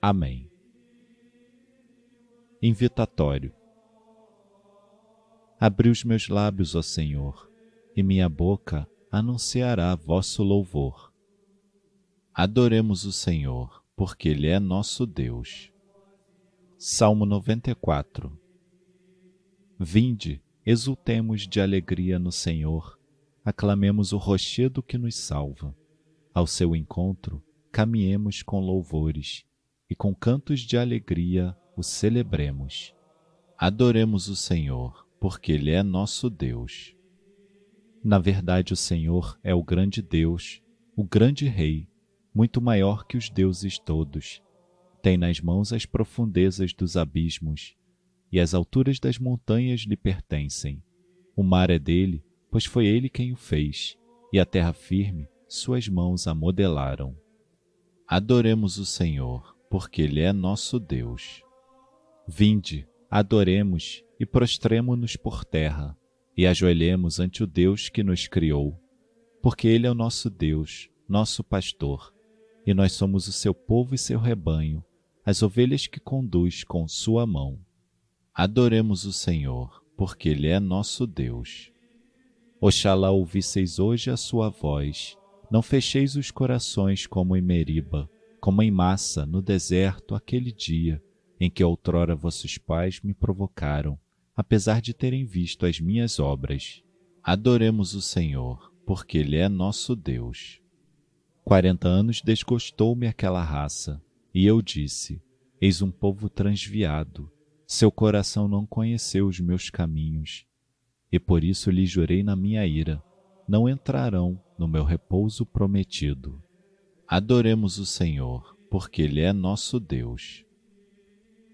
Amém. Invitatório. Abri os meus lábios, ó Senhor, e minha boca anunciará vosso louvor. Adoremos o Senhor, porque Ele é nosso Deus. Salmo 94 Vinde, exultemos de alegria no Senhor, aclamemos o rochedo que nos salva. Ao seu encontro, caminhemos com louvores e com cantos de alegria o celebremos. Adoremos o Senhor, porque Ele é nosso Deus. Na verdade, o Senhor é o grande Deus, o grande Rei, muito maior que os deuses todos. Tem nas mãos as profundezas dos abismos, e as alturas das montanhas lhe pertencem. O mar é dele, pois foi ele quem o fez, e a terra firme suas mãos a modelaram. Adoremos o Senhor porque Ele é nosso Deus. Vinde, adoremos e prostremo-nos por terra, e ajoelhemos ante o Deus que nos criou, porque Ele é o nosso Deus, nosso pastor, e nós somos o seu povo e seu rebanho, as ovelhas que conduz com sua mão. Adoremos o Senhor, porque Ele é nosso Deus. Oxalá ouvisseis hoje a sua voz, não fecheis os corações como em Meriba, como em massa no deserto aquele dia em que outrora vossos pais me provocaram, apesar de terem visto as minhas obras. Adoremos o Senhor, porque Ele é nosso Deus. Quarenta anos desgostou-me aquela raça, e eu disse: Eis um povo transviado, seu coração não conheceu os meus caminhos, e por isso lhe jurei na minha ira: não entrarão no meu repouso prometido. Adoremos o Senhor, porque Ele é nosso Deus.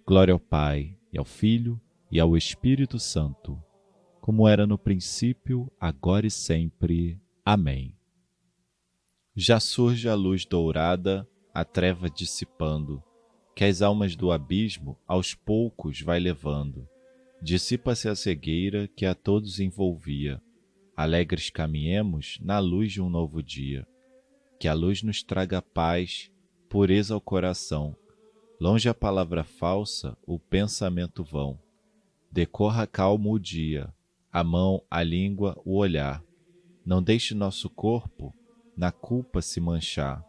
Glória ao Pai, e ao Filho, e ao Espírito Santo, como era no princípio, agora e sempre. Amém. Já surge a luz dourada, a treva dissipando, que as almas do abismo aos poucos vai levando. Dissipa-se a cegueira que a todos envolvia. Alegres caminhemos na luz de um novo dia que a luz nos traga paz, pureza ao coração, longe a palavra falsa, o pensamento vão. Decorra calmo o dia, a mão, a língua, o olhar. Não deixe nosso corpo na culpa se manchar.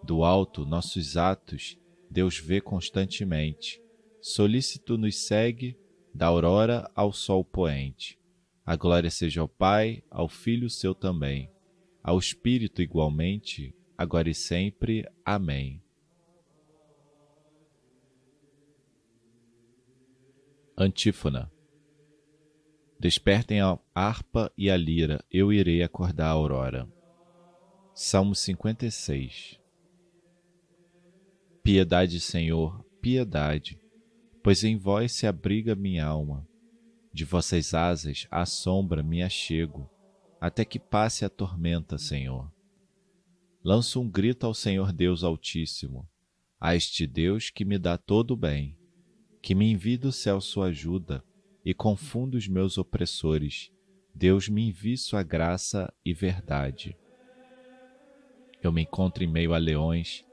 Do alto, nossos atos, Deus vê constantemente. Solícito nos segue, da aurora ao sol poente. A glória seja ao Pai, ao Filho seu também ao Espírito igualmente, agora e sempre. Amém. Antífona Despertem a harpa e a lira, eu irei acordar a aurora. Salmo 56 Piedade, Senhor, piedade, pois em vós se abriga minha alma. De vossas asas à sombra me achego até que passe a tormenta, Senhor. Lanço um grito ao Senhor Deus Altíssimo, a este Deus que me dá todo o bem, que me envie do céu sua ajuda e confunda os meus opressores. Deus me envie sua graça e verdade. Eu me encontro em meio a leões,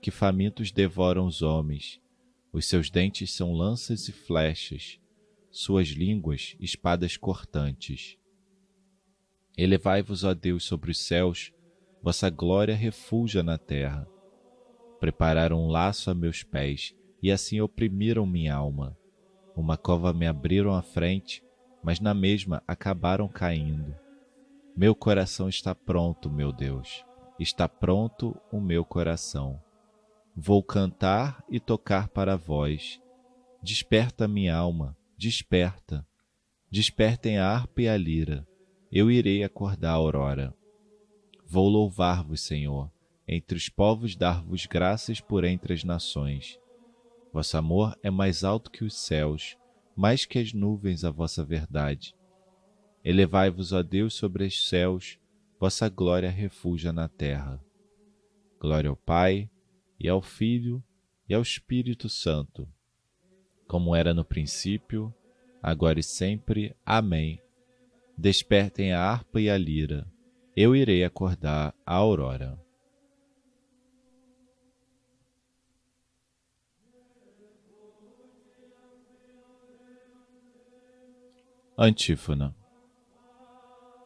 que famintos devoram os homens. Os seus dentes são lanças e flechas, suas línguas espadas cortantes. Elevai-vos, ó Deus, sobre os céus, vossa glória refulja na terra. Prepararam um laço a meus pés e assim oprimiram minha alma. Uma cova me abriram à frente, mas na mesma acabaram caindo. Meu coração está pronto, meu Deus, está pronto o meu coração. Vou cantar e tocar para vós. Desperta minha alma, desperta. Despertem a harpa e a lira eu irei acordar a aurora. Vou louvar-vos, Senhor, entre os povos dar-vos graças por entre as nações. Vosso amor é mais alto que os céus, mais que as nuvens a vossa verdade. Elevai-vos, ó Deus, sobre os céus, vossa glória refugia na terra. Glória ao Pai, e ao Filho, e ao Espírito Santo, como era no princípio, agora e sempre. Amém. Despertem a harpa e a lira, eu irei acordar a aurora. Antífona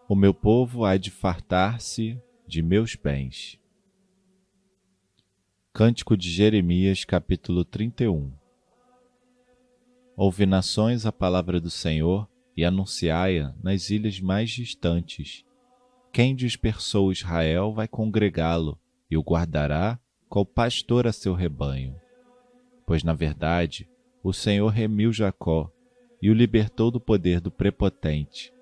O meu povo há de fartar-se de meus bens. Cântico de Jeremias, capítulo 31 Ouve nações a palavra do Senhor e anunciai-a nas ilhas mais distantes. Quem dispersou Israel vai congregá-lo e o guardará qual pastor a seu rebanho. Pois, na verdade, o Senhor remiu Jacó e o libertou do poder do prepotente.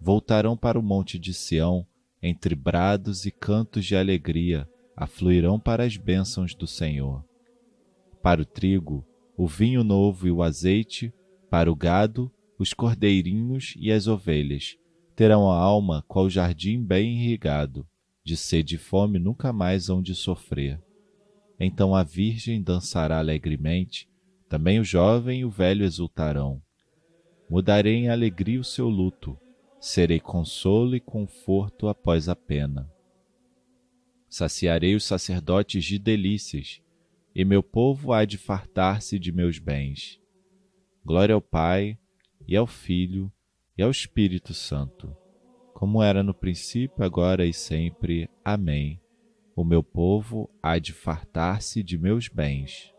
Voltarão para o monte de Sião, entre brados e cantos de alegria, afluirão para as bênçãos do Senhor. Para o trigo, o vinho novo e o azeite, para o gado, os cordeirinhos e as ovelhas, terão a alma qual jardim bem irrigado, de sede e fome nunca mais hão de sofrer. Então a virgem dançará alegremente, também o jovem e o velho exultarão. Mudarei em alegria o seu luto, serei consolo e conforto após a pena. Saciarei os sacerdotes de delícias, e meu povo há de fartar-se de meus bens. Glória ao Pai, e ao Filho, e ao Espírito Santo, como era no princípio, agora e sempre. Amém. O meu povo há de fartar-se de meus bens.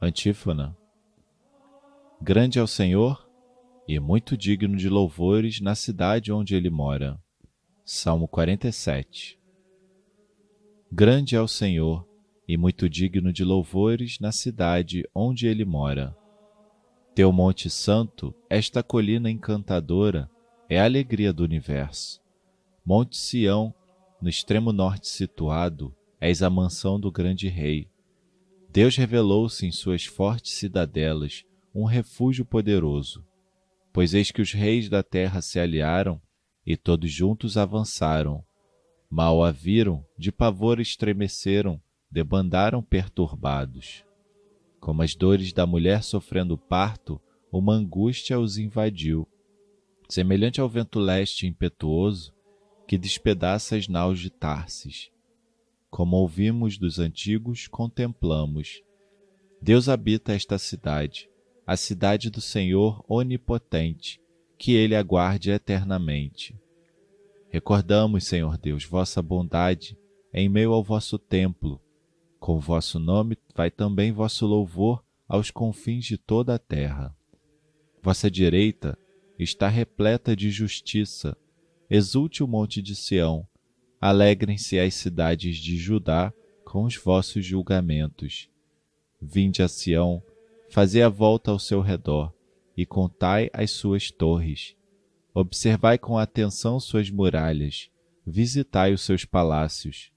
Antífona. Grande é o Senhor e muito digno de louvores na cidade onde ele mora. Salmo 47. Grande é o Senhor e muito digno de louvores na cidade onde ele mora. Teu Monte Santo, esta colina encantadora, é a alegria do universo. Monte Sião, no extremo norte situado, és a mansão do grande rei. Deus revelou-se em suas fortes cidadelas, um refúgio poderoso. Pois eis que os reis da terra se aliaram e todos juntos avançaram. Mal a viram, de pavor estremeceram, debandaram perturbados. Como as dores da mulher sofrendo parto, uma angústia os invadiu, semelhante ao vento leste impetuoso que despedaça as naus de Tarsis como ouvimos dos antigos, contemplamos. Deus habita esta cidade, a cidade do Senhor onipotente, que ele aguarde eternamente. Recordamos, Senhor Deus, vossa bondade em meio ao vosso templo. Com vosso nome vai também vosso louvor aos confins de toda a terra. Vossa direita está repleta de justiça. Exulte o monte de Sião, Alegrem-se as cidades de Judá com os vossos julgamentos. Vinde a Sião, fazei a volta ao seu redor, e contai as suas torres. Observai com atenção suas muralhas, visitai os seus palácios,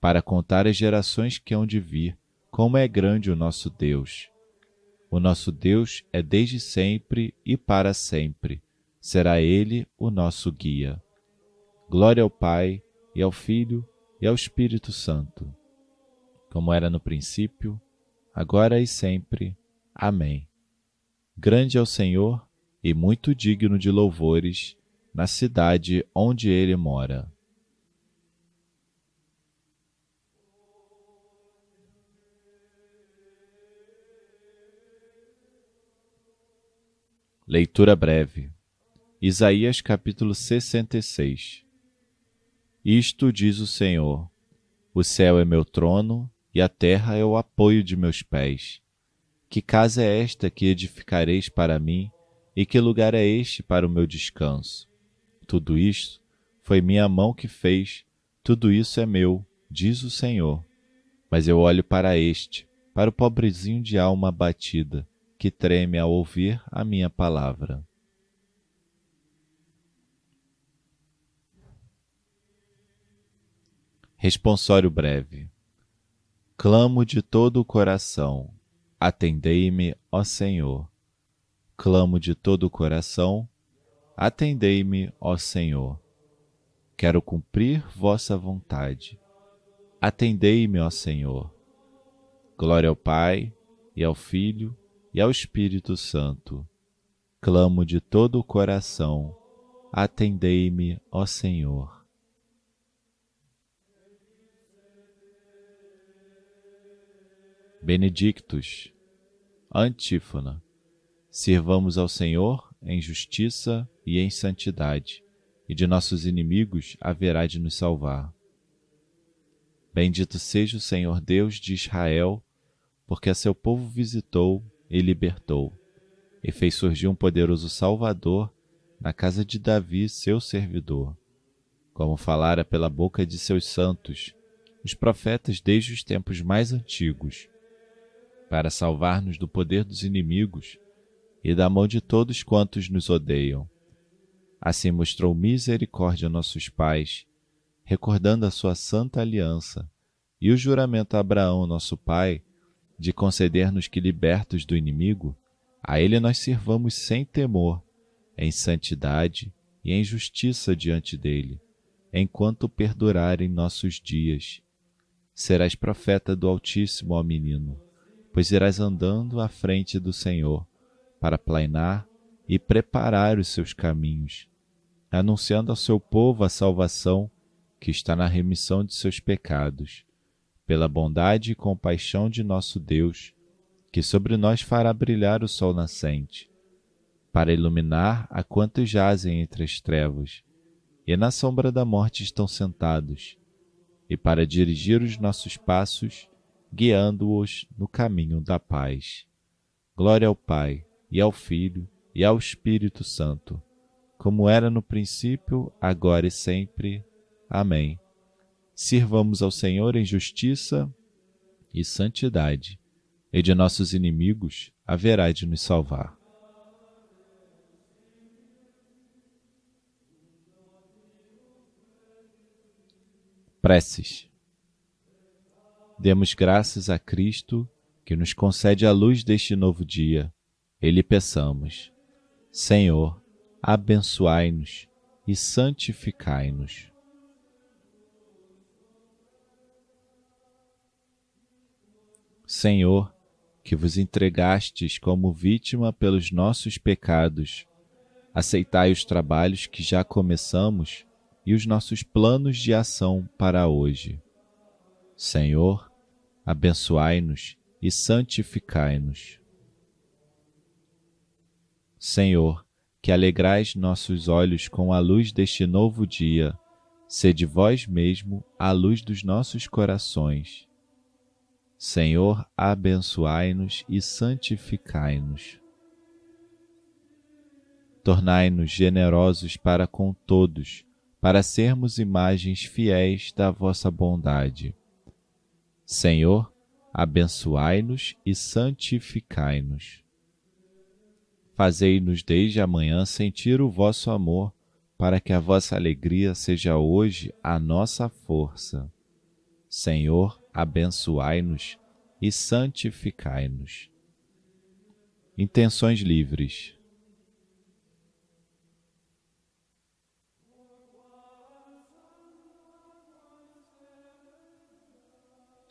para contar as gerações que hão de vir, como é grande o nosso Deus. O nosso Deus é desde sempre e para sempre. Será Ele o nosso guia. Glória ao Pai, e ao Filho e ao Espírito Santo, como era no princípio, agora e sempre. Amém. Grande é o Senhor e muito digno de louvores na cidade onde ele mora. Leitura breve. Isaías capítulo 66 isto diz o Senhor: O céu é meu trono e a terra é o apoio de meus pés. Que casa é esta que edificareis para mim, e que lugar é este para o meu descanso? Tudo isto foi minha mão que fez, tudo isso é meu, diz o Senhor. Mas eu olho para este, para o pobrezinho de alma abatida, que treme ao ouvir a minha palavra. Responsório breve. Clamo de todo o coração, atendei-me, ó Senhor. Clamo de todo o coração, atendei-me, ó Senhor. Quero cumprir vossa vontade. Atendei-me, ó Senhor. Glória ao Pai, e ao Filho, e ao Espírito Santo. Clamo de todo o coração, atendei-me, ó Senhor. Benedictus, Antífona. Sirvamos ao Senhor em justiça e em santidade, e de nossos inimigos haverá de nos salvar. Bendito seja o Senhor Deus de Israel, porque a seu povo visitou e libertou, e fez surgir um poderoso Salvador na casa de Davi, seu servidor, como falara pela boca de seus santos, os profetas desde os tempos mais antigos, para salvar-nos do poder dos inimigos e da mão de todos quantos nos odeiam. Assim mostrou misericórdia a nossos pais, recordando a sua santa aliança e o juramento a Abraão, nosso pai, de conceder-nos que, libertos do inimigo, a ele nós sirvamos sem temor, em santidade e em justiça diante dele, enquanto perdurarem nossos dias. Serás profeta do Altíssimo, ó menino, pois irás andando à frente do Senhor, para plainar e preparar os seus caminhos, anunciando ao seu povo a salvação que está na remissão de seus pecados pela bondade e compaixão de nosso Deus, que sobre nós fará brilhar o sol nascente, para iluminar a quantos jazem entre as trevas e na sombra da morte estão sentados, e para dirigir os nossos passos, guiando-os no caminho da paz. Glória ao Pai, e ao Filho, e ao Espírito Santo, como era no princípio, agora e sempre. Amém sirvamos ao Senhor em justiça e santidade, e de nossos inimigos haverá de nos salvar. Preces. Demos graças a Cristo que nos concede a luz deste novo dia. E lhe peçamos: Senhor, abençoai-nos e santificai-nos. Senhor, que vos entregastes como vítima pelos nossos pecados, aceitai os trabalhos que já começamos e os nossos planos de ação para hoje. Senhor, abençoai-nos e santificai-nos. Senhor, que alegrais nossos olhos com a luz deste novo dia, sede vós mesmo a luz dos nossos corações Senhor, abençoai-nos e santificai-nos. Tornai-nos generosos para com todos, para sermos imagens fiéis da vossa bondade. Senhor, abençoai-nos e santificai-nos. Fazei-nos desde amanhã sentir o vosso amor, para que a vossa alegria seja hoje a nossa força. Senhor, abençoai-nos e santificai-nos. Intenções livres.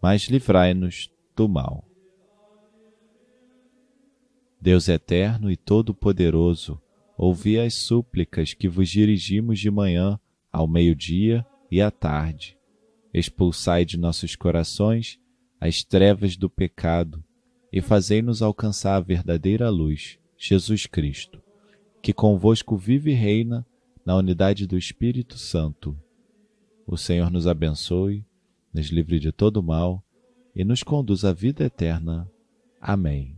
mas livrai-nos do mal. Deus eterno e todo-poderoso, ouvi as súplicas que vos dirigimos de manhã, ao meio-dia e à tarde expulsai de nossos corações as trevas do pecado e fazei-nos alcançar a verdadeira luz, Jesus Cristo, que convosco vive e reina na unidade do Espírito Santo. O Senhor nos abençoe, nos livre de todo mal e nos conduz à vida eterna. Amém.